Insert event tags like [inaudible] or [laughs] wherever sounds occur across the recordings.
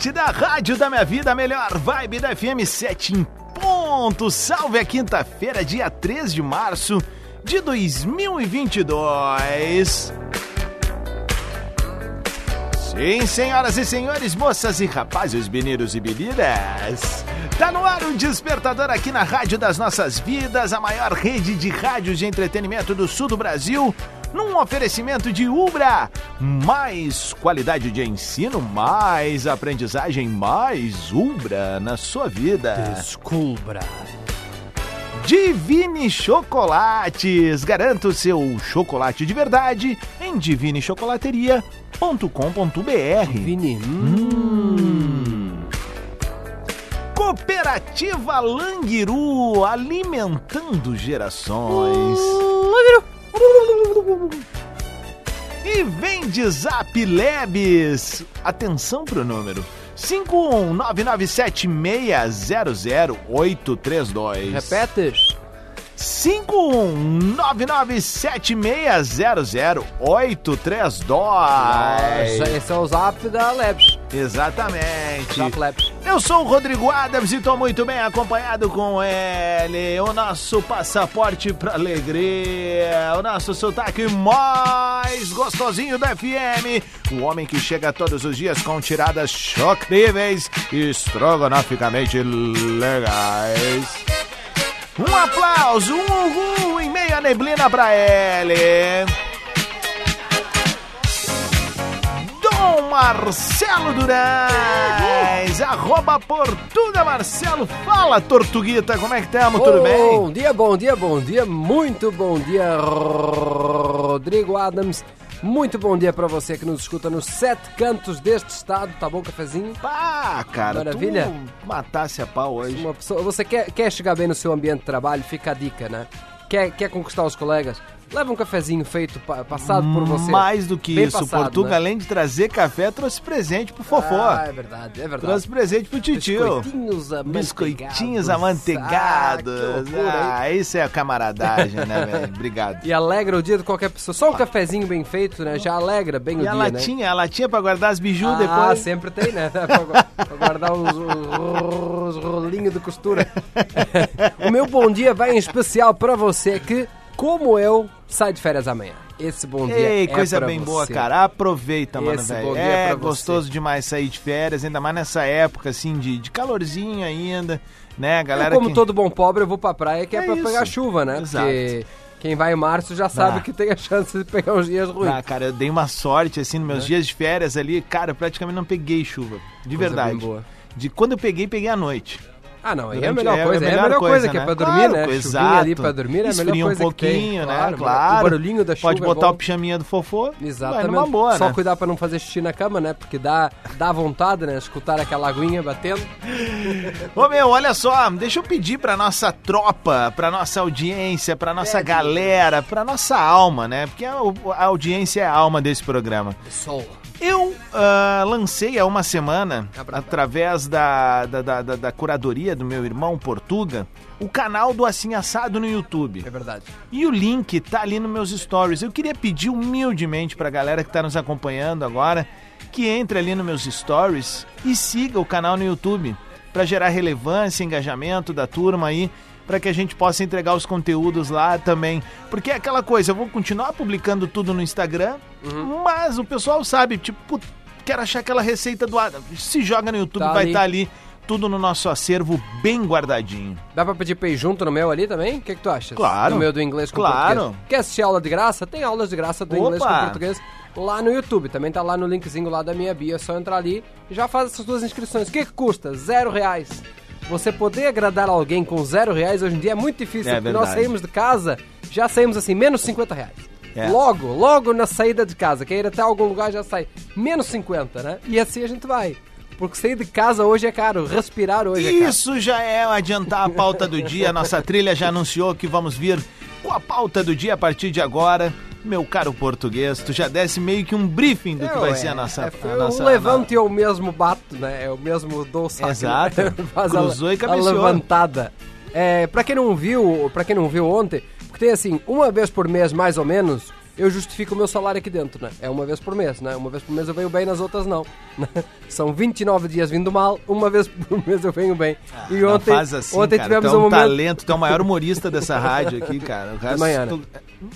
Atlântida, rádio da minha vida, melhor vibe da FM 7 em ponto. Salve a quinta-feira, dia 3 de março de 2022. Sim, senhoras e senhores, moças e rapazes, meninos e meninas. Tá no ar o despertador aqui na Rádio das Nossas Vidas, a maior rede de rádios de entretenimento do sul do Brasil num oferecimento de Ubra. Mais qualidade de ensino, mais aprendizagem, mais Ubra na sua vida. Descubra. Divine Chocolates. Garanta o seu chocolate de verdade em divinechocolateria.com.br. Vini. Hum. Cooperativa Languiru, alimentando gerações. E vem de Zap Lebes. Atenção pro número. 51997600832. Repetes. 51997600832. Esse é o zap da Labs. Exatamente. Eu sou o Rodrigo Adams e estou muito bem acompanhado com ele, o nosso passaporte pra alegria, o nosso sotaque mais gostosinho da FM, o homem que chega todos os dias com tiradas chocríveis e estrogonoficamente legais. Um aplauso, um uhul em meio à neblina pra ele. Marcelo Duraz, arroba Portuga Marcelo. Fala, Tortuguita, como é que estamos? Tudo bem? Bom dia, bom dia, bom dia, muito bom dia, Rodrigo Adams. Muito bom dia pra você que nos escuta nos sete cantos deste estado. Tá bom, cafezinho? Pá, cara, Maravilha. tu matasse a pau hoje. Uma pessoa, você quer, quer chegar bem no seu ambiente de trabalho, fica a dica, né? Quer, quer conquistar os colegas? Leva um cafezinho feito, pa- passado por você. Mais do que Bem isso, passado, Portuga, né? além de trazer café, trouxe presente pro Fofó. Ah, é verdade, é verdade. trouxe presente pro titio. Biscoitinhos amanteigados. Biscoitinhos Ah, amanteigados. hein? Ah, isso é a camaradagem, né, velho? [laughs] Obrigado. E alegra o dia de qualquer pessoa. Só um cafezinho bem feito, né? Já alegra bem E o a dia, latinha, a latinha pra guardar as biju né? Ah, depois. sempre tem, né? [laughs] pra, gu- pra guardar os, os- os rolinhos de costura. [laughs] o meu bom dia vai em especial pra você que, como eu, sai de férias amanhã. Esse bom dia Ei, é coisa bem você. boa, cara. Aproveita, mano, velho. dia É pra você. gostoso demais sair de férias, ainda mais nessa época, assim, de, de calorzinho ainda, né, Eu, galera? como que... todo bom pobre, eu vou pra praia que é, É pra isso. pegar chuva, né? Exato. Porque quem vai em março já sabe Ah. que tem a chance de pegar uns dias ruins. Ah, cara, eu dei uma sorte, assim, nos meus dias de férias ali, cara, eu praticamente não peguei chuva. De Coisa verdade. bem boa. De quando eu peguei, peguei à noite. Ah, não, aí é a melhor coisa. É a melhor coisa, que é pra dormir, Claro, né? coisa, Chuvinha ali exato. pra dormir é a melhor coisa um pouquinho, né? Claro, Claro. o barulhinho da Pode chuva é botar bom. o pijaminha do fofô. Exatamente. Vai boa, Só né? cuidar pra não fazer xixi na cama, né? Porque dá, dá vontade, né? Escutar aquela aguinha batendo. [laughs] Ô meu, olha só, deixa eu pedir pra nossa tropa, pra nossa audiência, pra nossa Pede. galera, pra nossa alma, né? Porque a, a audiência é a alma desse programa. Sol. Eu ah, lancei há uma semana, através da, da, da, da- da curadoria do meu irmão Portuga, o canal do Assim Assado no YouTube. É verdade. E o link tá ali nos meus stories. Eu queria pedir humildemente pra galera que tá nos acompanhando agora que entre ali nos meus stories e siga o canal no YouTube pra gerar relevância, engajamento da turma aí, pra que a gente possa entregar os conteúdos lá também. Porque é aquela coisa, eu vou continuar publicando tudo no Instagram, Uhum. mas o pessoal sabe, tipo, quero achar aquela receita do Adam. Se joga no YouTube, Tá vai ali. estar ali tudo no nosso acervo bem guardadinho. Dá pra pedir pay junto no meu ali também? O que, que tu acha? Claro. No meu do inglês com Claro. português. Quer assistir aula de graça? Tem aulas de graça do Opa. inglês com português lá no YouTube. Também tá lá no linkzinho lá da minha bio. É só entrar ali e já faz essas duas inscrições. O que, que custa? Zero reais. Você poder agradar alguém com zero reais hoje em dia é muito difícil. É porque nós saímos de casa, já saímos assim, menos 50 reais. É. Logo, logo na saída de casa. Quer ir até algum lugar já sai menos 50, né? E assim a gente vai. Porque sair de casa hoje é caro, respirar hoje é caro. Isso já é adiantar a pauta do dia. Nossa trilha já anunciou que vamos vir com a pauta do dia a partir de agora. Meu caro português, tu já desse meio que um briefing do que vai É, ser a nossa. é, foi a nossa o levante é o mesmo bato, né? É o mesmo dou saco. Exato. [laughs] Faz a- Cruzou e cabeceou. levantada. É, pra quem não viu, para quem não viu ontem, porque tem assim, uma vez por mês mais ou menos, eu justifico o meu salário aqui dentro, né? É uma vez por mês, né? Uma vez por mês eu venho bem, nas outras não. né? [laughs] São 29 dias vindo mal, uma vez por [laughs] mês eu venho bem. e Não ontem, faz assim, ontem cara. tivemos tu é um um momento talento, tu é o maior humorista dessa rádio aqui, cara. O resto, manhã, né? tu-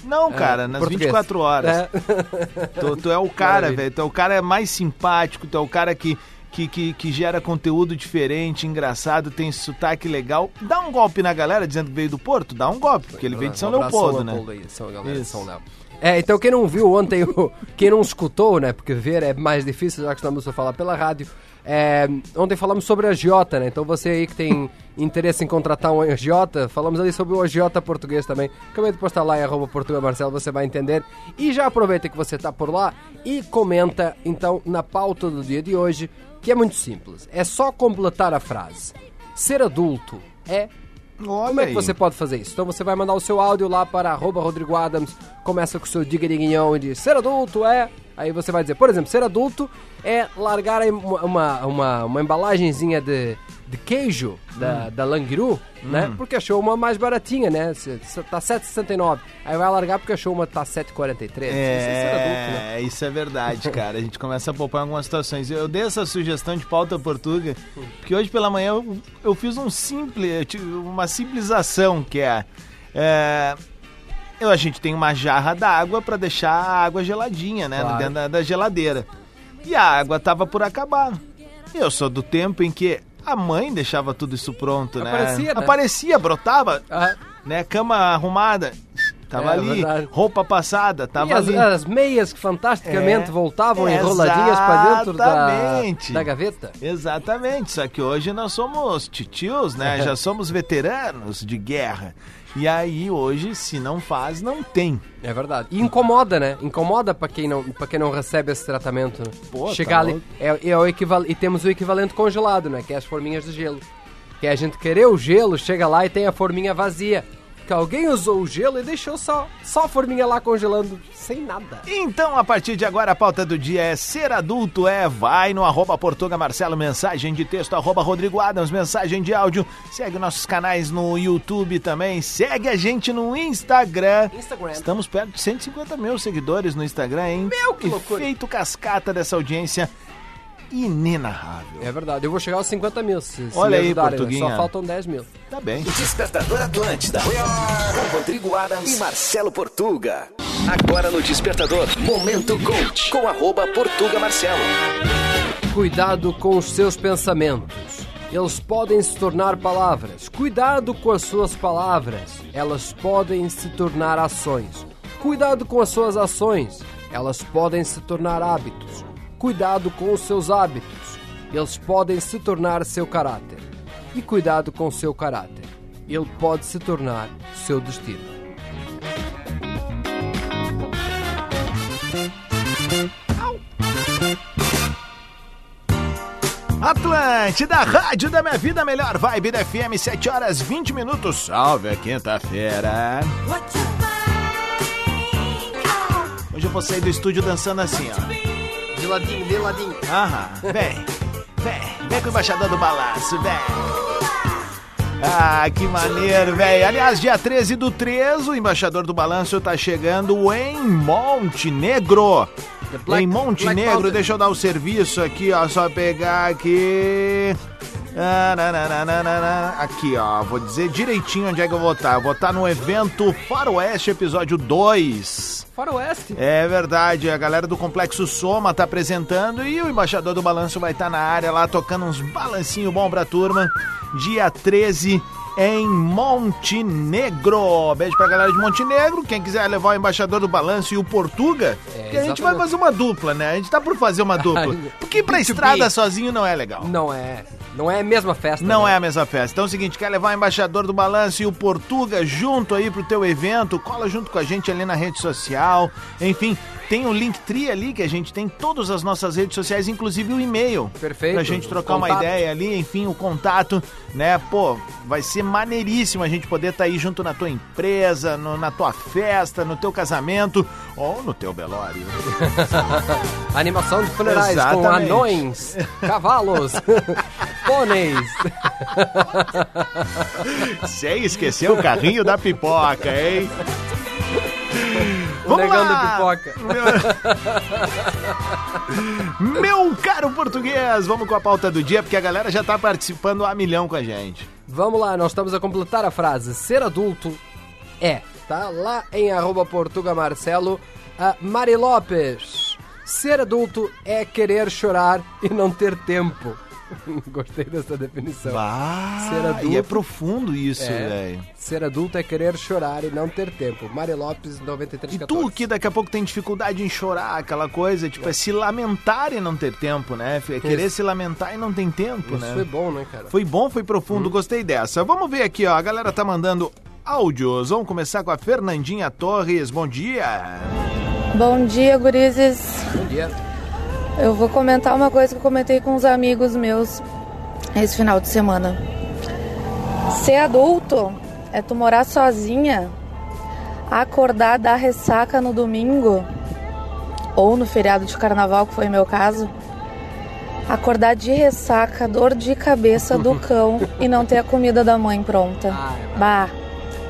Não, cara, nas português. 24 horas. É. [laughs] Tu, tu é o cara, velho. Tu é o cara mais simpático, tu é o cara que, que, que, que gera conteúdo diferente, engraçado, tem sotaque legal. Dá um golpe na galera dizendo que veio do Porto, dá um golpe, porque ele veio de São Um Leopoldo, São né? Leopoldo aí, São, galera. São Léo. É, então quem não viu ontem, quem não escutou, né? Porque ver é mais difícil, já que estamos a falar pela rádio. É, ontem falamos sobre agiota, né? Então você aí que tem interesse em contratar um agiota, falamos ali sobre o agiota português também. Acabei de postar lá em arroba Portugal Marcelo, você vai entender. E já aproveita que você tá por lá e comenta, então, na pauta do dia de hoje, que é muito simples. É só completar a frase. Ser adulto é Olha como é que aí. você pode fazer isso? Então você vai mandar o seu áudio lá para arroba Rodrigo Adams, começa com o seu diga diguinhão e diz ser adulto é. Aí você vai dizer, por exemplo, ser adulto é largar uma, uma, uma, uma embalagenzinha de, de queijo Hum. da, da Langiru, né? Porque achou uma mais baratinha, né? Tá 7,69. Aí vai largar porque achou uma tá 7,43. Isso é adulto, né? É, isso é verdade, cara. A gente começa a poupar em algumas situações. Eu dei essa sugestão de pauta portuga, porque hoje pela manhã eu, eu fiz um simples, uma simples ação, que é, é, eu, a gente tem uma jarra d'água para deixar a água geladinha, né, Claro. dentro da, da geladeira. E a água tava por acabar. Eu sou do tempo em que a mãe deixava tudo isso pronto, né? Aparecia, né? Aparecia, brotava, Ah, né? Cama arrumada, tava É, ali, verdade. roupa passada, tava e as, ali. as meias que fantasticamente É, voltavam enroladinhas para dentro da, da gaveta. Exatamente, só que hoje nós somos titios, né? [laughs] Já somos veteranos de guerra. E aí hoje, se não faz, não tem. É verdade. E incomoda, né? Incomoda pra quem não, pra quem não recebe esse tratamento. né? Pô, Chegar tá ali. É, é o equival... E temos o equivalente congelado, né? Que é as forminhas de gelo. Que é a gente querer o gelo, chega lá e tem a forminha vazia. Que alguém usou o gelo e deixou só, só a forminha lá congelando, sem nada. Então, a partir de agora, a pauta do dia é ser adulto é vai no arroba Portuga Marcelo, mensagem de texto, arroba Rodrigo Adams, mensagem de áudio. Segue nossos canais no YouTube também. Segue a gente no Instagram. Instagram. Estamos perto de 150 mil seguidores no Instagram, hein? Meu, que loucura. Feito cascata dessa audiência inenarrável. É verdade. Eu vou chegar aos 50 mil, se, se Olha me aí, né? Portuguinha. Só faltam 10 mil. Tá bem. Despertador Atlântida. Com Rodrigo Adams e Marcelo Portuga. Agora no Despertador, Momento Coach. Com arroba Portuga Marcelo. Cuidado com os seus pensamentos. Eles podem se tornar palavras. Cuidado com as suas palavras. Elas podem se tornar ações. Cuidado com as suas ações. Elas podem se tornar hábitos. Cuidado com os seus hábitos. Eles podem se tornar seu caráter. E cuidado com o seu caráter. Ele pode se tornar seu destino. Atlântida, rádio da minha vida, melhor vibe da FM, 7 horas 20 minutos. Salve a quinta-feira. Hoje eu vou sair do estúdio dançando assim, ó. De ladinho, de ladinho. Aham, vem, vem, vem com o embaixador do balanço, vem. Ah, que maneiro, velho. Aliás, dia 13 do 3, o embaixador do balanço tá chegando em Montenegro. Black- em Montenegro, deixa eu dar o serviço aqui, ó, só pegar aqui. Aqui, ó, vou dizer direitinho onde é que eu vou estar. Eu vou estar no evento Faroeste, episódio 2. Faroeste. É verdade, a galera do Complexo Soma tá apresentando e o embaixador do balanço vai estar na área lá tocando uns balancinho bom pra turma. Dia 13 em Montenegro. Beijo pra galera de Montenegro. Quem quiser levar o embaixador do balanço e o Portuga, É, que a gente vai fazer uma dupla, né? A gente tá por fazer uma dupla. [laughs] Porque ir pra estrada sozinho não é legal. Não é. Não é a mesma festa. Não né? é a mesma festa. Então é o seguinte, quer levar o embaixador do balanço e o Portuga junto aí pro teu evento, cola junto com a gente ali na rede social. Enfim, tem o Linktree ali que a gente tem todas as nossas redes sociais, inclusive o e-mail. Perfeito. Pra gente trocar uma ideia ali, enfim, o contato, né? Pô, vai ser maneiríssimo a gente poder estar aí junto na tua empresa, no- na tua festa, no teu casamento ou no teu velório. [laughs] Animação de funerais com Exatamente. anões, cavalos, [laughs] pôneis. Você esqueceu o carrinho da pipoca, hein? O negão da pipoca. Meu... [laughs] Meu caro português, vamos com a pauta do dia, porque a galera já tá participando a milhão com a gente. Vamos lá, nós estamos a completar a frase. Ser adulto é, tá? Lá em arroba Portuga Marcelo, a Mari Lopes. Ser adulto é querer chorar e não ter tempo. [laughs] Gostei dessa definição. Ah, Ser adulto- e é profundo isso, É. velho. Ser adulto é querer chorar e não ter tempo. Mari Lopes, E 9314. tu que daqui a pouco tem dificuldade em chorar, aquela coisa, tipo, é se lamentar e não ter tempo, né? É querer Isso. se lamentar e não tem tempo, Isso né? foi bom, né, cara? Foi bom, foi profundo, gostei dessa. Vamos ver aqui, ó. A galera tá mandando áudios. Vamos começar com a Fernandinha Torres. Bom dia. Bom dia, gurizes. Bom dia. Eu vou comentar uma coisa que eu comentei com uns amigos meus esse final de semana. Ser adulto é tu morar sozinha, acordar, dar ressaca no domingo ou no feriado de carnaval, que foi meu caso. Acordar de ressaca, dor de cabeça do [laughs] cão e não ter a comida da mãe pronta. Ah, é Bah,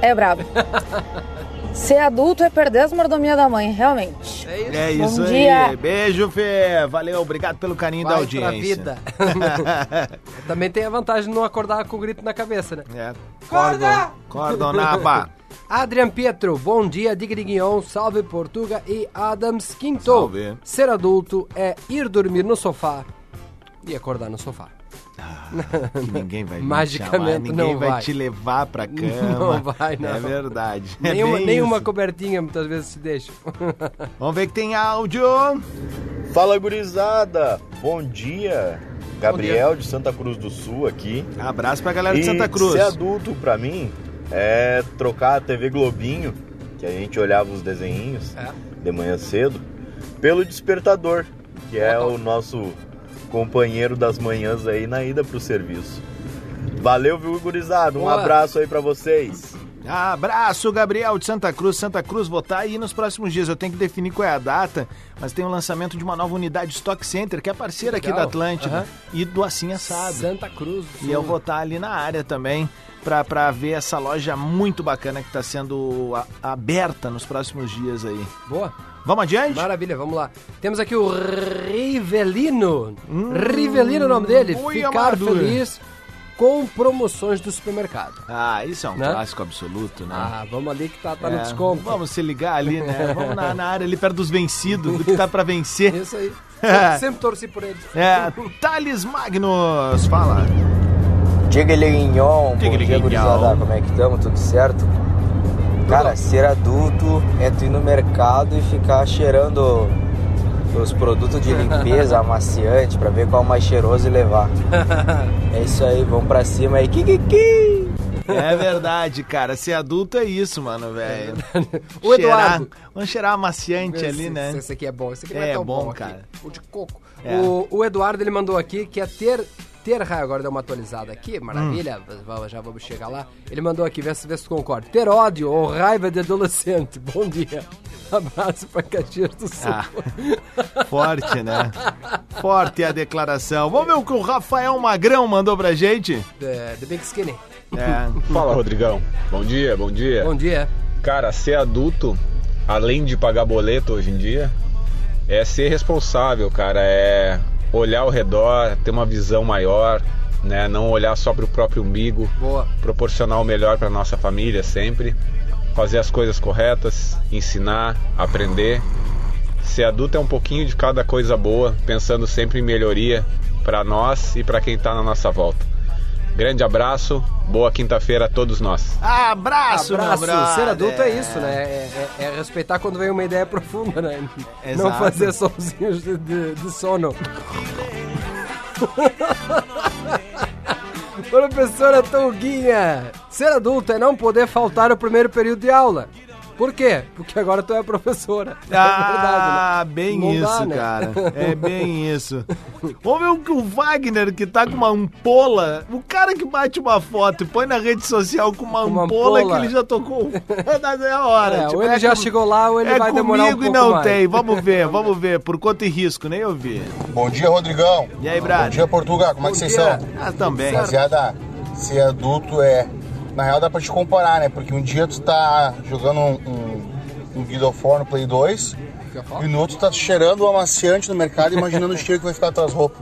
é brabo. [laughs] Ser adulto é perder as mordomias da mãe, realmente. É isso. É isso Bom aí. dia. Beijo, Fê. Valeu, obrigado pelo carinho da Vai pra audiência. vida. [laughs] Também tem a vantagem de não acordar com o grito na cabeça, né? É. Acorda! Cordonaba. [laughs] Adrian Pietro, bom dia, Digriguinhon, salve Portuga e Adams Quinto. Salve. Ser adulto é ir dormir no sofá e acordar no sofá. [laughs] Ninguém vai me Magicamente ninguém não vai. vai. te levar pra [laughs] cama. Não [laughs] vai, não. É verdade. É Nenhuma, cobertinha muitas vezes se deixa. Vamos ver que tem áudio. Fala gurizada, bom dia. Gabriel de Santa Cruz do Sul aqui. Abraço pra galera de E Santa Cruz. Ser adulto pra mim é trocar a TV Globinho, que a gente olhava os desenhinhos É. de manhã cedo, pelo despertador, que é o nosso companheiro das manhãs aí na ida pro serviço. Valeu, viu, gurizada? Um Boa. abraço aí pra vocês. Abraço, Gabriel de Santa Cruz. Santa Cruz, vou estar aí nos próximos dias. Eu tenho que definir qual é a data, mas tem o lançamento de uma nova unidade Stock Center, que é parceira aqui Legal. da Atlântida, Aham. e do Assim Assado. Santa Cruz. do E eu vou estar ali na área também pra, pra ver essa loja muito bacana que está sendo a- aberta nos próximos dias aí. Boa. Vamos adiante? Maravilha, vamos lá. Temos aqui o Rivelino. Rivelino é o nome dele. ui, Ficar amado. feliz com promoções do supermercado. Ah, isso é um Né? clássico absoluto, né? Ah, vamos ali que tá, tá no É, desconto. Vamos se ligar ali, né? [laughs] Vamos na, na área ali perto dos vencidos, do que tá pra vencer. [laughs] Isso aí. Sempre, [laughs] sempre torci por ele. É, Thales Magnus, fala. Diga Liguinhon, bom Diga, dia Liguinhon. gurizada, como é que estamos? Tudo certo? Cara, ser adulto é tu ir no mercado e ficar cheirando os produtos de limpeza, [laughs] amaciante, pra ver qual é o mais cheiroso e levar. É isso aí, vamos pra cima aí, kikiki! É verdade, cara. Ser adulto é isso, mano, velho. O Cheirar- Eduardo. Vamos cheirar amaciante Esse, ali, né? Esse aqui é bom. Esse aqui não É, é tão bom, bom, aqui. cara. O de coco. É. O, o Eduardo, ele mandou aqui que é ter... Ter raiva, agora deu uma atualizada aqui, maravilha, Hum. vamos- já vamos chegar lá. Ele mandou aqui, vê se, vê se tu concorda. Ter ódio ou raiva de adolescente. [laughs] Bom dia. Abraço pra Caxias do Sul. Ah, forte, né? Forte a declaração. Vamos ver o que o Rafael Magrão mandou pra gente? The, the Big Skinny. É. Fala, Rodrigão. Bom dia, bom dia. Bom dia. Cara, ser adulto, além de pagar boleto hoje em dia, é ser responsável, cara. É olhar ao redor, ter uma visão maior, né? Não olhar só para o próprio umbigo, Boa. proporcionar o melhor para nossa família sempre, fazer as coisas corretas, ensinar, aprender. Ser adulto é um pouquinho de cada coisa boa, pensando sempre em melhoria para nós e para quem está na nossa volta. Grande abraço, boa quinta-feira a todos nós. Abraço, Abraço. Ser adulto é isso, né? É, é- é respeitar quando vem uma ideia profunda, né? Não Exato. fazer sonzinhos de, de, de sono. [laughs] Professora Tonguinha, ser adulto é não poder faltar o primeiro período de aula. Por quê? Porque agora tu é professora. [laughs] É Ah, verdade, né? bem Não isso, dá, né? cara. É [laughs] bem isso. Vamos ver o que o Wagner, que tá com uma ampola, o cara que bate uma foto e põe na rede social com uma, uma ampola, ampola. que ele já tocou. [laughs] é a hora. É, Tipo, ou ele já com- chegou lá ou ele é vai demorar um comigo pouco e não mais. tem. Vamos ver, vamos ver. Por conta e risco, nem ouvi. Bom dia, Rodrigão. E aí, Bom Brad? dia, Portugal. Como é que vocês são? Ah, também. Rapaziada, ser adulto é. Na real dá pra te comparar, né? Porque um dia tu tá jogando um, um, um Guild of War no Play 2 e no outro tá cheirando o amaciante no mercado e imaginando o cheiro que vai ficar tuas roupas.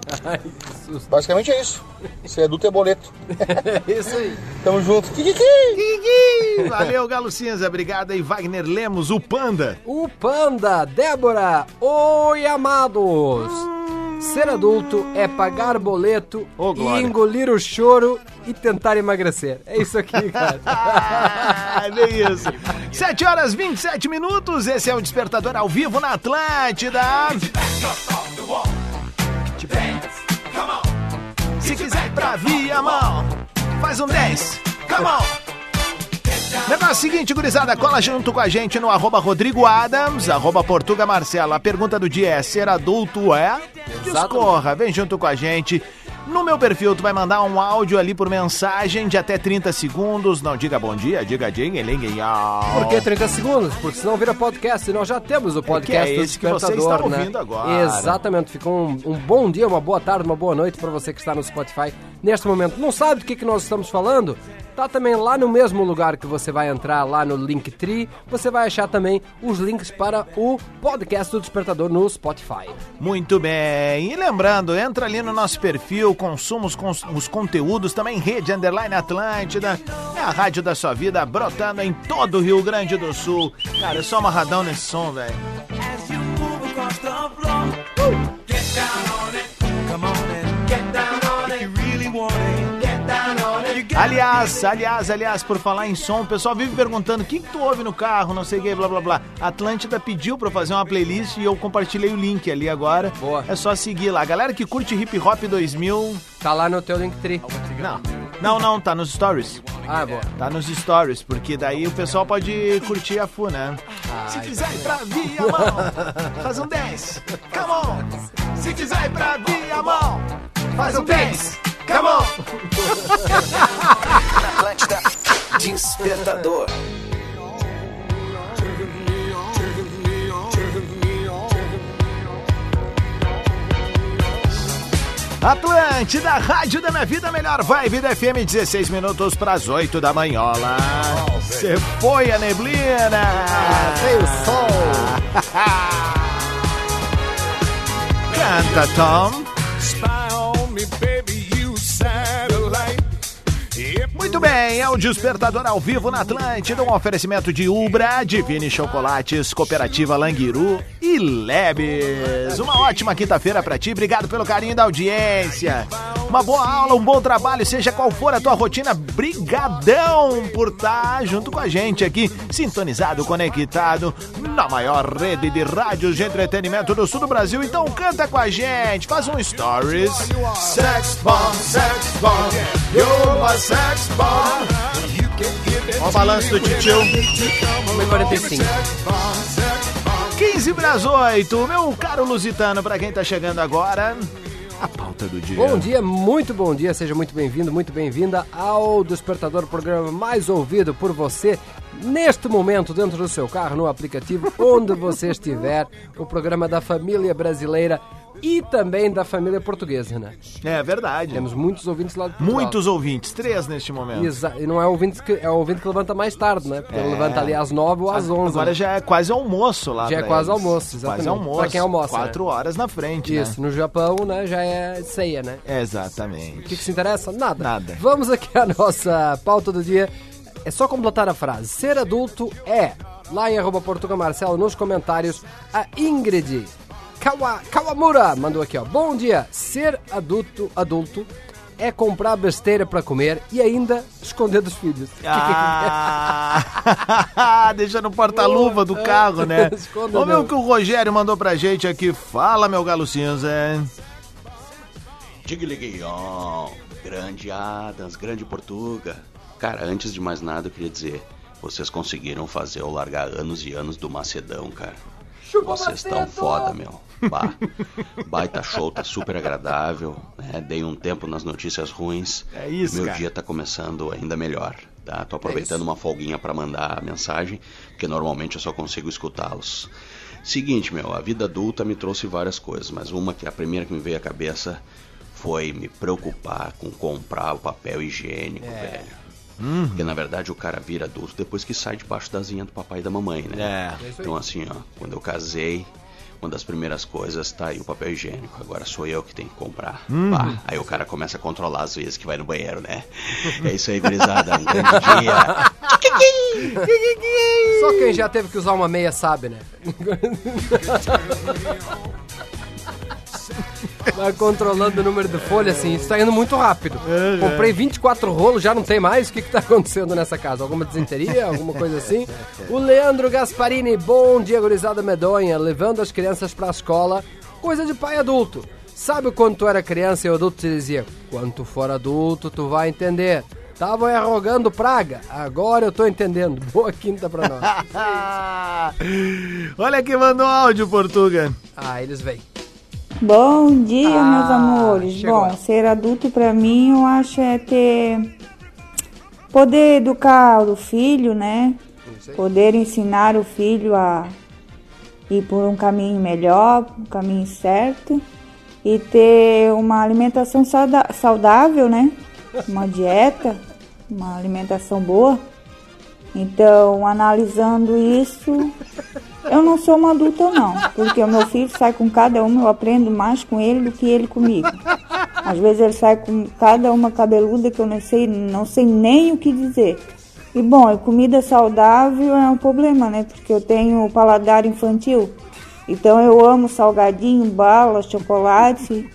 [laughs] Basicamente é isso. Ser adulto é boleto. [laughs] É isso aí. Tamo junto. Kikiki. Ih, Valeu, Galo Cinza. Obrigado aí, Wagner Lemos, o Panda. O Panda, Débora, oi amados! Ser adulto é pagar boleto Ô, e engolir o choro e tentar emagrecer. É isso aqui, [laughs] cara. É isso. 7 horas 27 minutos. Esse é o Despertador ao vivo na Atlântida. Se quiser pra via mão, faz um 10. Come on. Negócio seguinte, gurizada, cola junto com a gente no arroba Rodrigo Adams, arroba Portuga Marcela. A pergunta do dia é, ser adulto é? Discorra, vem junto com a gente. No meu perfil, tu vai mandar um áudio ali por mensagem de até 30 segundos. Não diga bom dia, diga ding, ling, Por que 30 segundos? Porque senão vira podcast e nós já temos o podcast é do esse que você está né? ouvindo agora. Exatamente. Fica um, um bom dia, uma boa tarde, uma boa noite para você que está no Spotify neste momento. Não sabe do que, que nós estamos falando? Tá também lá no mesmo lugar que você vai entrar lá no Linktree, você vai achar também os links para o podcast do Despertador no Spotify. Muito bem. E lembrando, entra ali no nosso perfil, consuma os, cons- os conteúdos, também Rede Underline Atlântida. É a rádio da sua vida, brotando em todo o Rio Grande do Sul. Cara, eu sou amarradão nesse som, velho. Aliás, aliás, aliás, por falar em som, o pessoal vive perguntando o que, que tu ouve no carro, não sei o que, blá blá blá. A Atlântida pediu pra eu fazer uma playlist e eu compartilhei o link ali agora. Boa. É só seguir lá. Galera que curte hip hop 2000. Tá lá no teu Linktree. Não. Não, não, tá nos stories. Ah, boa. Tá nos stories, porque daí o pessoal pode curtir a FU, né? Se quiser ir pra Viamão, faz um 10. Come on. Se quiser ir pra Viamão, faz um 10. Come on. Atlântida, Despertador. Atlântida, Rádio da Minha Vida, melhor vibe da FM, 16 minutos pras 8 da manhola. Você foi a neblina. Veio o sol. Canta, Tom. Muito bem, é o Despertador ao vivo na Atlântida, um oferecimento de Ubra, Divine Chocolates, Cooperativa Languiru e Lebes. Uma ótima quinta-feira pra ti, obrigado pelo carinho da audiência. Uma boa aula, um bom trabalho, seja qual for a tua rotina, brigadão por estar junto com a gente aqui, sintonizado, conectado, na maior rede de rádios de entretenimento do sul do Brasil. Então canta com a gente, faz um stories. Sex bomb, sex bomb, you're my sex bomb. Olha o balanço do titio. 1h45. 15 para as 8. Meu caro Lusitano, para quem tá chegando agora, a pauta do dia. Bom dia, muito bom dia, seja muito bem-vindo, muito bem-vinda ao Despertador, programa mais ouvido por você neste momento dentro do seu carro, no aplicativo, [laughs] onde você estiver, o programa da família brasileira e também da família portuguesa, né? É verdade. Temos muitos ouvintes lá de Portugal. Muitos ouvintes, três neste momento. Exa- E não é ouvinte que é o ouvinte que levanta mais tarde, né? Porque ele É. levanta ali às nove ou às onze. Agora né? já é quase almoço lá. Já é quase eles. almoço, exatamente. Quase almoço. Pra quem almoça, Quatro horas na frente, Isso, no Japão, né, já é ceia, né? né? O Exatamente. que, que se interessa? Nada. Nada. Vamos aqui à nossa pauta do dia. É só completar a frase. Ser adulto é. Lá em arroba Portuga Marcelo, nos comentários, a Ingrid Kawa, Kawamura mandou aqui, ó. Bom dia. Ser adulto, adulto é comprar besteira pra comer e ainda esconder dos filhos. [laughs] Ah, [laughs] deixa no porta-luva do carro, né? [laughs] Vamos ver não. o que o Rogério mandou pra gente aqui. Fala, meu galo cinza. Digliguion, grande Adams, grande Portuga. Cara, antes de mais nada, eu queria dizer, vocês conseguiram fazer eu largar anos e anos do Macedão, cara. Vocês estão foda, meu. Bah. Baita show, tá super agradável. Né? Dei um tempo nas notícias ruins. É isso, Meu cara. dia tá começando ainda melhor. Tá? Tô aproveitando uma folguinha pra mandar a mensagem, porque normalmente eu só consigo escutá-los. Seguinte, meu, a vida adulta me trouxe várias coisas, mas uma que a primeira que me veio à cabeça foi me preocupar com comprar o papel higiênico, velho. Porque na verdade o cara vira adulto depois que sai debaixo da asinha do papai e da mamãe, né? É. Então assim, ó, quando eu casei, uma das primeiras coisas tá aí o papel higiênico. Agora sou eu que tenho que comprar. Pá, aí o cara começa a controlar as vezes que vai no banheiro, né? É isso aí, gurizada. Um grande dia. [laughs] Só quem já teve que usar uma meia sabe, né? [laughs] Vai controlando o número de folha, assim, isso tá indo muito rápido. Comprei 24 rolos, já não tem mais. O que que tá acontecendo nessa casa? Alguma desenteria, alguma coisa assim? O Leandro Gasparini, bom dia, gurizada medonha, levando as crianças pra escola, coisa de pai adulto. Sabe quando tu era criança e o adulto te dizia, quando tu for adulto, tu vai entender. Estavam arrogando praga, agora eu tô entendendo. [laughs] Boa quinta pra nós. [laughs] Olha que mandou áudio, Portuga. Ah, eles vêm. Bom dia, Ah, meus amores. chegou. Bom, ser adulto pra mim eu acho é ter poder educar o filho, né? Poder ensinar o filho a ir por um caminho melhor, um caminho certo e ter uma alimentação saudável, né? Uma dieta, uma alimentação boa. Então, analisando isso, eu não sou uma adulta não, porque o meu filho sai com cada uma, eu aprendo mais com ele do que ele comigo. Às vezes ele sai com cada uma cabeluda que eu não sei, não sei nem o que dizer. E bom, comida saudável é um problema, né? Porque eu tenho paladar infantil. Então eu amo salgadinho, bala, chocolate.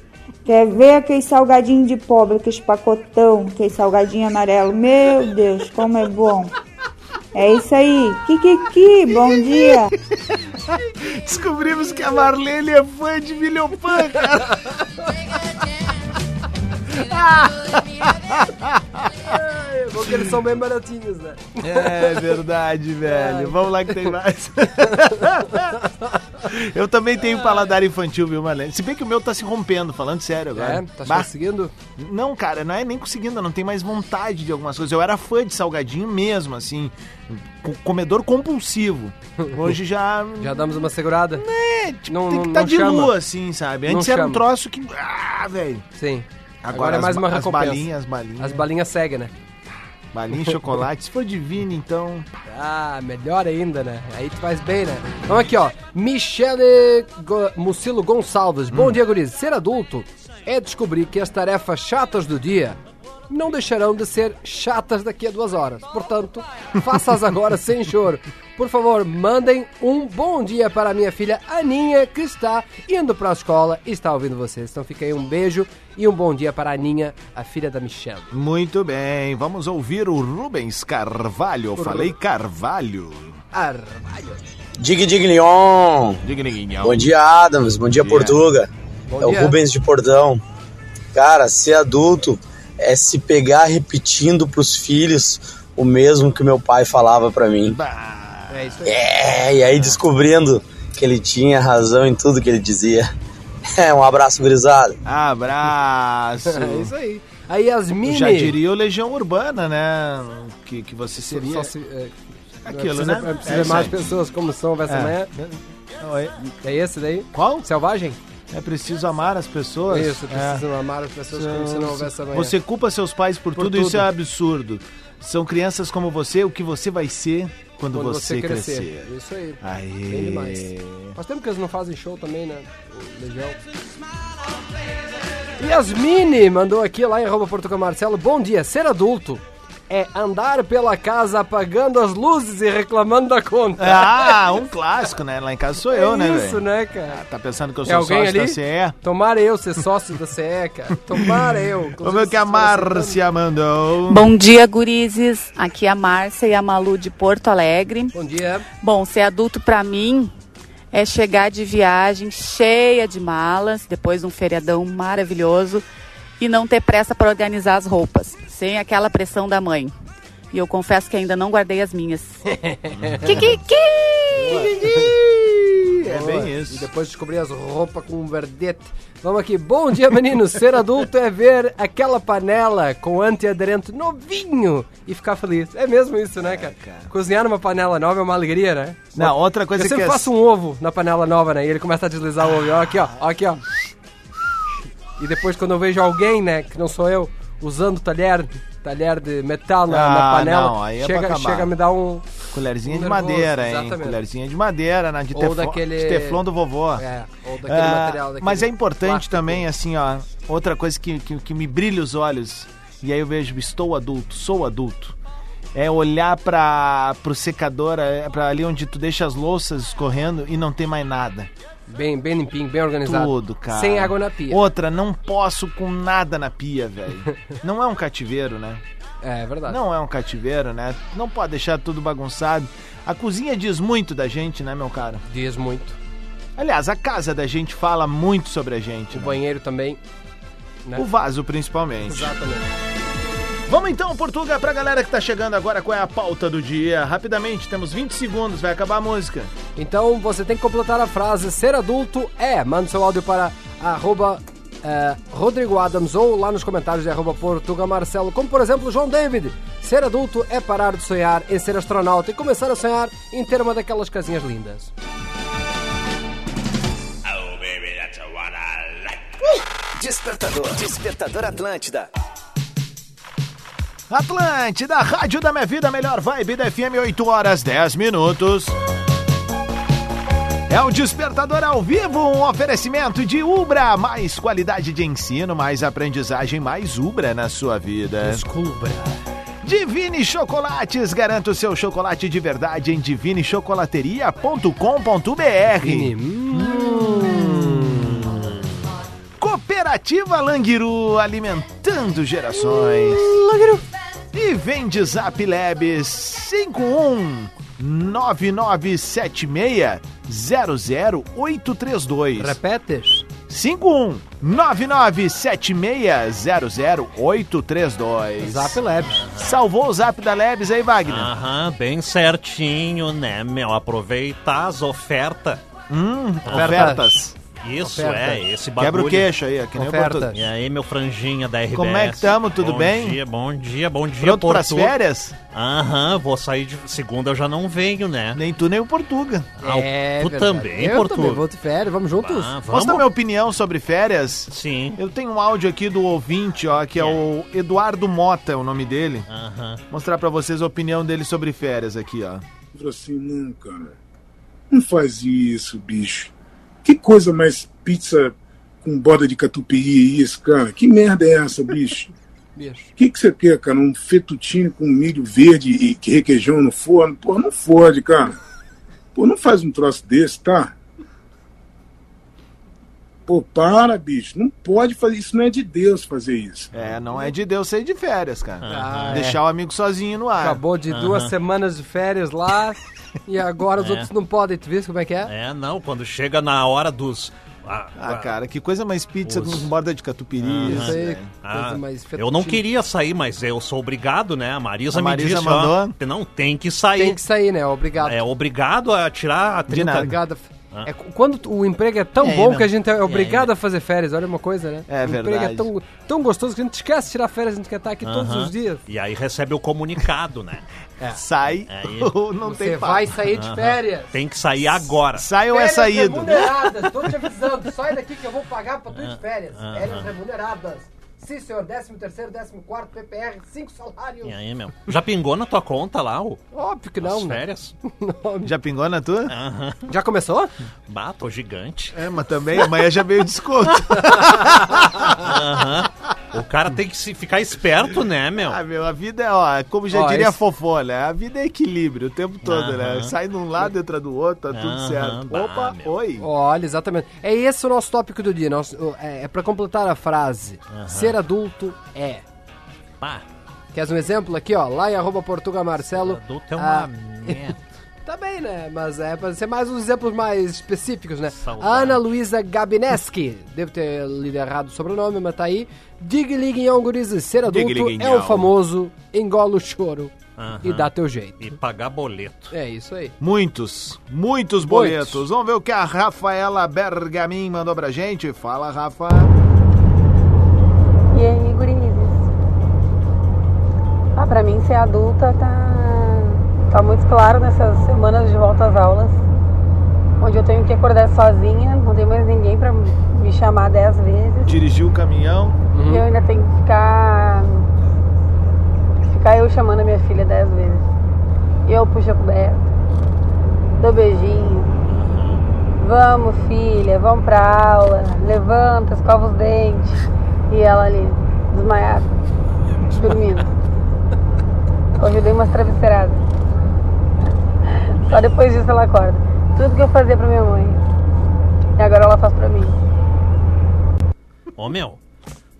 Quer ver aquele salgadinho de pobre, aquele pacotão, aquele salgadinho amarelo? Meu Deus, como é bom. É isso aí. Kikiki, bom dia. [laughs] Descobrimos que a Marlene é fã de Milhopan, cara. [laughs] [laughs] É bom que eles são bem baratinhos, né? É verdade, [laughs] velho. Vamos lá que tem mais. [laughs] Eu também tenho paladar infantil, viu, Marlene? Se bem que o meu tá se rompendo, falando sério agora. É, tá Bah, conseguindo? Não, cara, não é nem conseguindo, não tenho mais vontade de algumas coisas. Eu era fã de salgadinho mesmo, assim, co- comedor compulsivo. [laughs] Hoje já. Já damos uma segurada? É, tipo, Não- tem não- que estar não de chama. lua, assim, sabe? Não Antes era um chama. troço que. Ah, velho. Sim. Agora, é mais as, uma ba- as recompensa. balinhas, as balinhas. As balinhas seguem, né? Balinha de chocolate. Se for divino, então. Ah, melhor ainda, né? Aí tu faz bem, né? Vamos aqui, ó. Michele Go Mucilo Gonçalves. Hum. Bom dia, guris. Ser adulto é descobrir que as tarefas chatas do dia não deixarão de ser chatas daqui a duas horas. Portanto, faça-as agora sem choro. Por favor, mandem um bom dia para a minha filha Aninha, que está indo para a escola e está ouvindo vocês. Então fica aí um beijo e um bom dia para a Aninha, a filha da Michelle. Muito bem, vamos ouvir o Rubens Carvalho. Eu falei Carvalho. Arvalho. Dig Dig Leon. Digninho. Bom dia, Adams. Bom dia, dia. Portuga. Bom é dia. o Rubens de Portão. Cara, ser adulto é se pegar repetindo pros filhos o mesmo que meu pai falava pra mim. É isso aí. É, e aí descobrindo que ele tinha razão em tudo que ele dizia. [laughs] É, um abraço, gurizada. Abraço. [laughs] É isso aí. A Yasmine. Já diria o Legião Urbana, né? Que, que você seria. Só se, é, Aquilo, precisa, né? Precisa É mais pessoas como são essa É. manhã. É- É esse daí? Qual? Selvagem? É preciso amar as pessoas. Isso, É. precisam amar as pessoas como se não houvesse amanhã. Você culpa seus pais por, Por tudo, isso tudo. é absurdo. São crianças como você, o que você vai ser quando, Quando você, crescer. Isso aí. Aê. Bem demais. Faz tempo que eles não fazem show também, né? Legião. Yasmine mandou aqui lá em arroba Portugal Marcelo. Bom dia, ser adulto é andar pela casa apagando as luzes e reclamando da conta. Ah, um clássico, né? Lá em casa sou eu, é né, Isso, velho? né, cara? Tá pensando que eu É sou alguém sócio ali? da CE? Tomara eu ser sócio da CE, cara. Tomara eu. Vamos [laughs] ver o que a Márcia mandou. Bom dia, gurizes. Aqui é a Márcia e a Malu de Porto Alegre. Bom dia. Bom, ser adulto pra mim é chegar de viagem cheia de malas, depois de um feriadão maravilhoso, e não ter pressa para organizar as roupas, sem aquela pressão da mãe. E eu confesso que ainda não guardei as minhas. [laughs] Kikiki! É bem isso. E depois descobrir as roupas com um verdete. Vamos aqui. Bom dia, meninos. Ser adulto é ver aquela panela com antiaderente novinho e ficar feliz. É mesmo isso, né, cara? Cozinhar numa panela nova é uma alegria, né? Não, outra coisa Eu sempre que é- faço um ovo na panela nova, né? E ele começa a deslizar o ovo. Ó, aqui, ó. ó, Aqui, ó. E depois quando eu vejo alguém, né, que não sou eu, usando talher, talher de metal na, na Ah, panela, não, aí é chega, chega a me dar um... Colherzinha um de nervoso, madeira, hein? exatamente. Colherzinha de madeira, né? De, Ou teflon, daquele- de teflon do vovô. É, ou daquele Ah, material, daquele Mas é importante plástico. também, assim, ó, outra coisa que, que, que me brilha os olhos, e aí eu vejo, estou adulto, sou adulto, é olhar para pro secador, é, pra ali onde tu deixa as louças escorrendo e não tem mais nada. Bem, bem limpinho, bem organizado. Tudo, cara. Sem água na pia. Outra, não posso com nada na pia, velho. [laughs] não é um cativeiro, né? É verdade. Não é um cativeiro, né? Não pode deixar tudo bagunçado. A cozinha diz muito da gente, né, meu cara? Diz muito. Aliás, a casa da gente fala muito sobre a gente. O né? banheiro também. né? O vaso, principalmente. Exatamente. Vamos então, Portuga, pra galera que tá chegando agora, qual é a pauta do dia? Rapidamente, temos 20 segundos, vai acabar a música. Então você tem que completar a frase ser adulto é. Manda seu áudio para arroba eh, Rodrigo Adams ou lá nos comentários de arroba Portuga Marcelo, como por exemplo João David. Ser adulto é parar de sonhar em ser astronauta e começar a sonhar em ter uma daquelas casinhas lindas. Despertador. Despertador Atlântida. Atlântida, Rádio da Minha Vida, melhor vibe da FM, 8 horas 10 minutos. É o Despertador ao vivo, um oferecimento de Ubra. Mais qualidade de ensino, mais aprendizagem, mais Ubra na sua vida. Descubra. Divine Chocolates, garanta o seu chocolate de verdade em divinechocolateria.com.br. Cooperativa Languiru, alimentando gerações. E vende Zap Labs 51997600832. Repetes? 51997600832. Zap Labs. Salvou o Zap da Labs aí, Wagner? Aham, bem certinho, né, meu? Aproveitar as ofertas. Hum, Ah, ofertas. Isso, Ofertas. é, esse bagulho. Quebra o queixo aí, ó, que nem Ofertas. E aí, meu franjinha da RBS. Como é que tamo? Tudo bom bem? Bom dia, bom dia, bom dia, Pronto pras férias? Aham, vou sair de segunda, eu já não venho, né? Nem tu, nem o Portuga. Ah, É tu verdade. também, Eu Portu? também vou de férias, vamos juntos? Ah, Posso vamos? dar minha opinião sobre férias? Sim. Eu tenho um áudio aqui do ouvinte, ó, que é o Eduardo Mota, é o nome dele. Aham. Mostrar pra vocês a opinião dele sobre férias aqui, ó. Falou assim, não, cara, não faz isso, bicho. Que coisa mais pizza com borda de catupiry é isso, cara? Que merda é essa, bicho? O que, que você quer, cara? Um fettuccine com milho verde e que requeijão no forno? Porra, não fode, cara. Pô, não faz um troço desse, tá? Pô, para, bicho. Não pode fazer isso. Não é de Deus fazer isso. É, não é de Deus sair de férias, cara. Ah, Deixar o amigo sozinho no ar. Acabou de duas semanas de férias lá e agora os É. outros não podem. Tu viu como é que é? É, não, quando chega na hora dos. Ah, Ah, cara, que coisa mais pizza Os- borda de catupiry. Aham. isso, aí, velho. Ah, coisa mais eu não queria sair, mas eu sou obrigado, né? A Marisa, A Marisa me disse, mandou? ó, não, tem que sair. Tem que sair, né? Obrigado. É obrigado a tirar a 30... nada. Obrigado. É quando o emprego é tão aí, bom que a gente é obrigado a fazer férias. Olha uma coisa, né? É o emprego verdade. é tão, tão gostoso que a gente esquece de tirar férias, a gente quer estar aqui todos Aham. os dias. E aí recebe o comunicado, né? [laughs] Sai Aí- [laughs] ou não Você tem papo. vai sair de férias. Tem que sair agora. Sai ou é Férias saído. remuneradas, tô te avisando. Sai daqui que eu vou pagar pra tu ir de Ah, férias. ah, Férias ah. remuneradas. Sim, senhor. 13 terceiro, 14 quarto, PPR, 5 salários. E aí, meu? Já pingou na tua conta lá o... Óbvio que As não, né? férias? [laughs] Já pingou na tua? Aham. Já começou? Bah, tô gigante. É, mas também amanhã já veio desconto. Aham. O cara tem que se ficar esperto, né, meu? Ah, meu, a vida é, ó, como já Ó, diria a esse- Fofó, né? A vida é equilíbrio o tempo todo, né? Aham. Sai de um lado, entra do outro, tá tudo Aham, certo. bah, Opa, meu. oi. Olha, exatamente. É esse o nosso tópico do dia. Nosso, é, é pra completar a frase. Ser adulto é. Pá, Queres um exemplo aqui, ó? Lá em arroba Portuga Marcelo. adulto é uma ah, merda. [laughs] Tá bem, né? Mas é pra ser mais uns exemplos mais específicos, né? Saudade. Ana Luísa Gabineski. Devo ter lido errado o sobrenome, mas tá aí. Dig Liguinhão Gurizes. Ser adulto é Dig-liguinhão. o famoso engola o choro Aham. e dá teu jeito. E pagar boleto. É isso aí. Muitos, muitos boletos. Vamos ver o que a Rafaela Bergamin mandou pra gente. Fala, Rafa. E aí, gurizes? Pra mim ser adulta tá, tá muito claro nessas semanas de volta às aulas, onde eu tenho que acordar sozinha, não tem mais ninguém pra me chamar dez vezes. Dirigiu o caminhão. Uhum. E eu ainda tenho que ficar. ficar eu chamando a minha filha dez vezes. Eu puxo a coberta, dou beijinho. Vamos, filha, vamos pra aula. Levanta, escova os dentes. E ela ali, desmaiada, dormindo. Hoje eu dei umas travesseiradas. Só depois disso ela acorda. Tudo que eu fazia pra minha mãe. E agora ela faz pra mim. Ô, meu,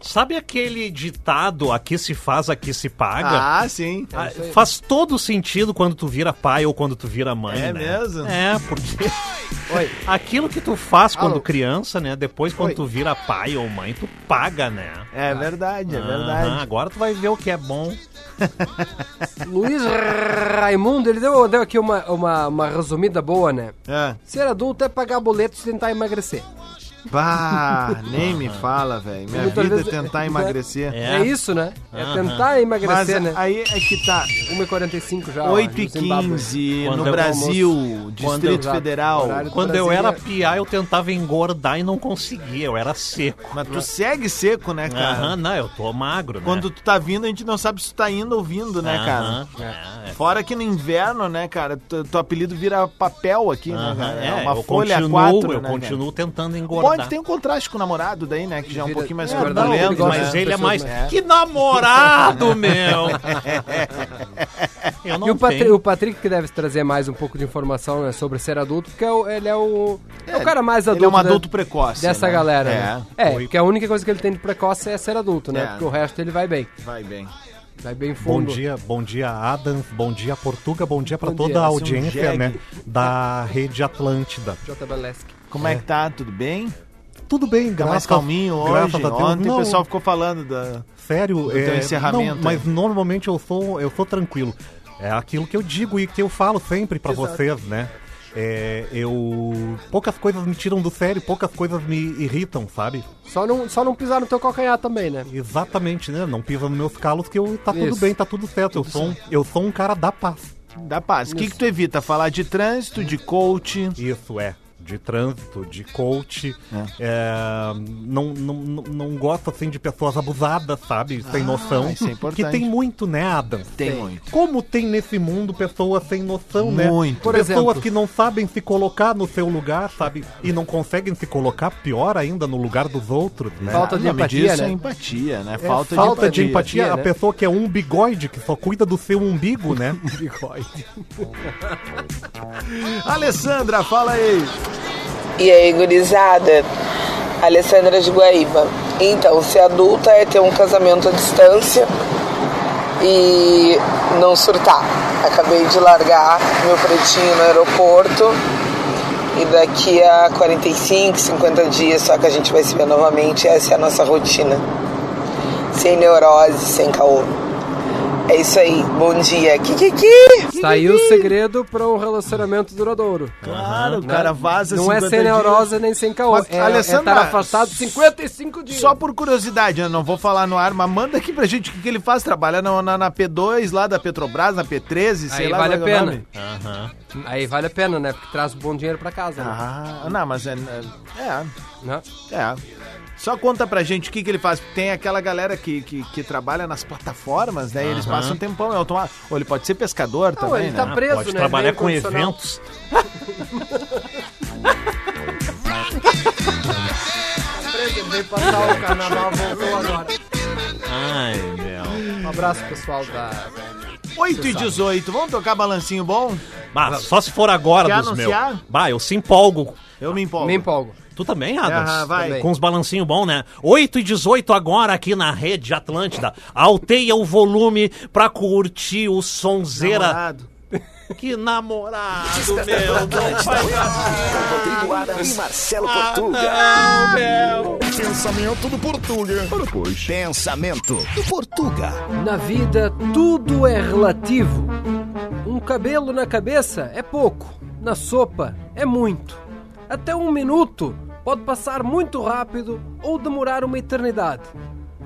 sabe aquele ditado aqui se faz, aqui se paga? Ah, sim. Ah, faz todo sentido quando tu vira pai ou quando tu vira mãe, É né? mesmo? É, porque [laughs] Oi. aquilo que tu faz quando Alô. criança, né? Depois quando Oi. tu vira pai ou mãe, tu paga, né? É verdade, é verdade. agora tu vai ver o que é bom. [laughs] Luiz Raimundo, ele deu, deu aqui uma, uma, uma resumida boa, né? É. Ser adulto é pagar boletos e tentar emagrecer. Bah, nem me fala, velho. Minha Muitas vida é vezes- tentar emagrecer. É, isso, né? É Aham. tentar Mas emagrecer, né? aí é que tá. 1h45 já. ó, 8 e no Zimbábue. 15 Quando no eu- Brasil, Quando Distrito eu- Federal. horário do Quando eu Brasília. era piá, eu tentava engordar e não conseguia, eu era seco. Mas tu segue seco, né, cara? Aham, não, eu tô magro, né? Quando tu tá vindo, a gente não sabe se tu tá indo ou vindo, né, cara? Aham, é, é. Fora que no inverno, né, cara, tu, teu apelido vira papel aqui, né, Aham, cara? é, uma eu folha continuo, A4, eu né, continuo tentando engordar. Pode ter um contraste com o namorado daí, né, que já é um pouquinho mais É, Não, turbulento, né? mas de ele é mais. mais- Que namorado, meu! [laughs] Eu não E o, Patri- o Patrick que deve trazer mais um pouco de informação né, sobre ser adulto, porque é o- ele é o, é o cara mais adulto. Ele é um da- adulto precoce, Dessa né? galera. É. né? É, porque a única coisa que ele tem de precoce é ser adulto, né? É. Porque o resto ele vai bem. Vai bem. Vai bem Bom fundo. dia, bom dia Adams, bom dia Portuga, bom dia pra Bom toda dia, a é um audiência, jegue. né, da Rede Atlântida. J. Beleski. Como é. que tá? Tudo bem? Tudo bem, Tá graças mais calminho graças hoje? a Deus. Ontem Não, o pessoal ficou falando da... Sério, do teu encerramento não, mas normalmente eu sou, eu sou tranquilo. É aquilo que eu digo e que eu falo sempre pra Exato. vocês, né? É, eu poucas coisas me tiram do sério, poucas coisas me irritam, sabe? Só não, só não pisar no teu calcanhar também, né? Exatamente, né? Não pisa nos meus calos que eu tá tudo Isso. bem, tá tudo certo. eu sou um, eu sou um cara da paz. Da paz. O que, que tu evita? Falar de trânsito, de coach. Isso é. De trânsito, de coach. É, não, não, não, não gosto assim de pessoas abusadas, sabe? Sem Ah, noção. isso é importante. Que tem muito, né, Adam? Tem muito. Como tem nesse mundo pessoas sem noção, né? Muito. Por pessoas exemplo. que não sabem se colocar no seu lugar, sabe? E não conseguem se colocar, pior ainda, no lugar dos outros, né? Falta de nome empatia, disso né? é empatia, né? É falta, falta de de empatia. empatia, a né? pessoa que é um bigoide, que só cuida do seu umbigo, né? [laughs] Bigode. [laughs] Alessandra, fala aí. E aí, gurizada? Alessandra de Guaíba. Então, ser adulta é ter um casamento à distância e não surtar. Acabei de largar meu pretinho no aeroporto e daqui a 45, 50 dias só que a gente vai se ver novamente. Essa é a nossa rotina. Sem neurose, sem caô. É isso aí. Bom dia. Kikiki. Tá aí o segredo pra um relacionamento duradouro. Claro, o Né? cara vaza Não é 50 sem dias. neurose nem sem caô. Mas, É, Alessandra, é estar afastado 55 dias. Só por curiosidade, eu não vou falar no ar, mas manda aqui pra gente o que, que ele faz. Trabalha na, na, na P2 lá da Petrobras, na P13, sei Aí lá. vale a qual é o pena. nome. Aí vale a pena, né? Porque traz bom dinheiro pra casa. né? Ah, não, mas é. É. Né? É. Só conta pra gente o que, que ele faz. Tem aquela galera que, que, que trabalha nas plataformas, né? E eles passam um tempão em automático. Ou ele pode ser pescador também, ele né? tá preso, Pode né? trabalhar Meio com condicional. eventos. Ele veio passar o carnaval, voltou agora. Ai, meu. Um abraço, pessoal da. 8 e 18, vamos tocar balancinho bom? Mas só se for agora Quer dos meus. anunciar? Bah, eu se empolgo. Eu me empolgo. Me empolgo. Tu também, Adams? Aham, vai. Também. Com os balancinhos bons, né? 8 e 18 agora aqui na Rede Atlântida. Alteia o volume pra curtir o sonzeira. Namorado. Que namorado, Despertador meu. Adams e Marcelo Ah, Portuga. não, meu. Pensamento do Portuga. Pois. Pensamento do Portuga. Na vida, tudo é relativo. Um cabelo na cabeça é pouco, na sopa é muito. Até um minuto pode passar muito rápido ou demorar uma eternidade.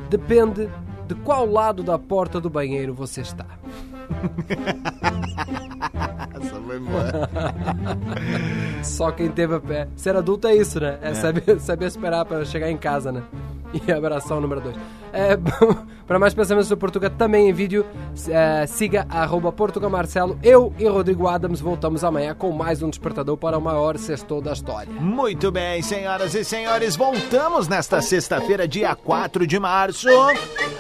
Depende de qual lado da porta do banheiro você está. [laughs] Só quem teve a pé. Ser adulto é isso, né? É, Saber, saber esperar para chegar em casa, né? [laughs] E abraçar o número 2. É, [laughs] para mais pensamentos do Portuga também em vídeo, é, siga arroba Portuga Marcelo. Eu e Rodrigo Adams voltamos amanhã com mais um despertador para o maior sextou da história. Muito bem, senhoras e senhores, voltamos nesta sexta-feira, dia 4 de março,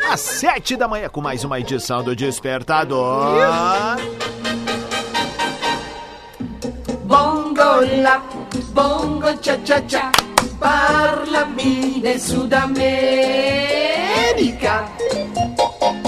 às 7 da manhã, com mais uma edição do Despertador. Bongo la, bongo cha cha cha, parlami de Sudamérica.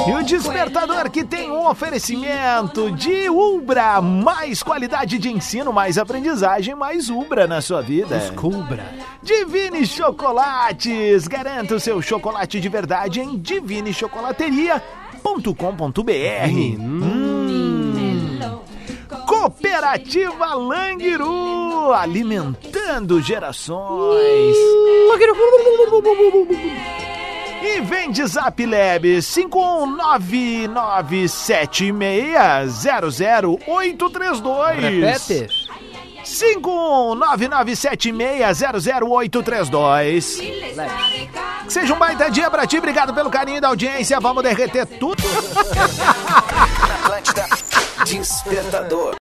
E o Despertador que tem um oferecimento de Ubra, mais qualidade de ensino, mais aprendizagem, mais Ubra na sua vida. Descubra. Divine Chocolates, garanta o seu chocolate de verdade em divinechocolateria.com.br. Hum. Cooperativa Langiru, alimentando gerações. E vem de Zap Lab 51997600832. Repete. 51997600832. Seja um baita dia pra ti, obrigado pelo carinho da audiência. Vamos derreter tudo. [laughs] Despertador.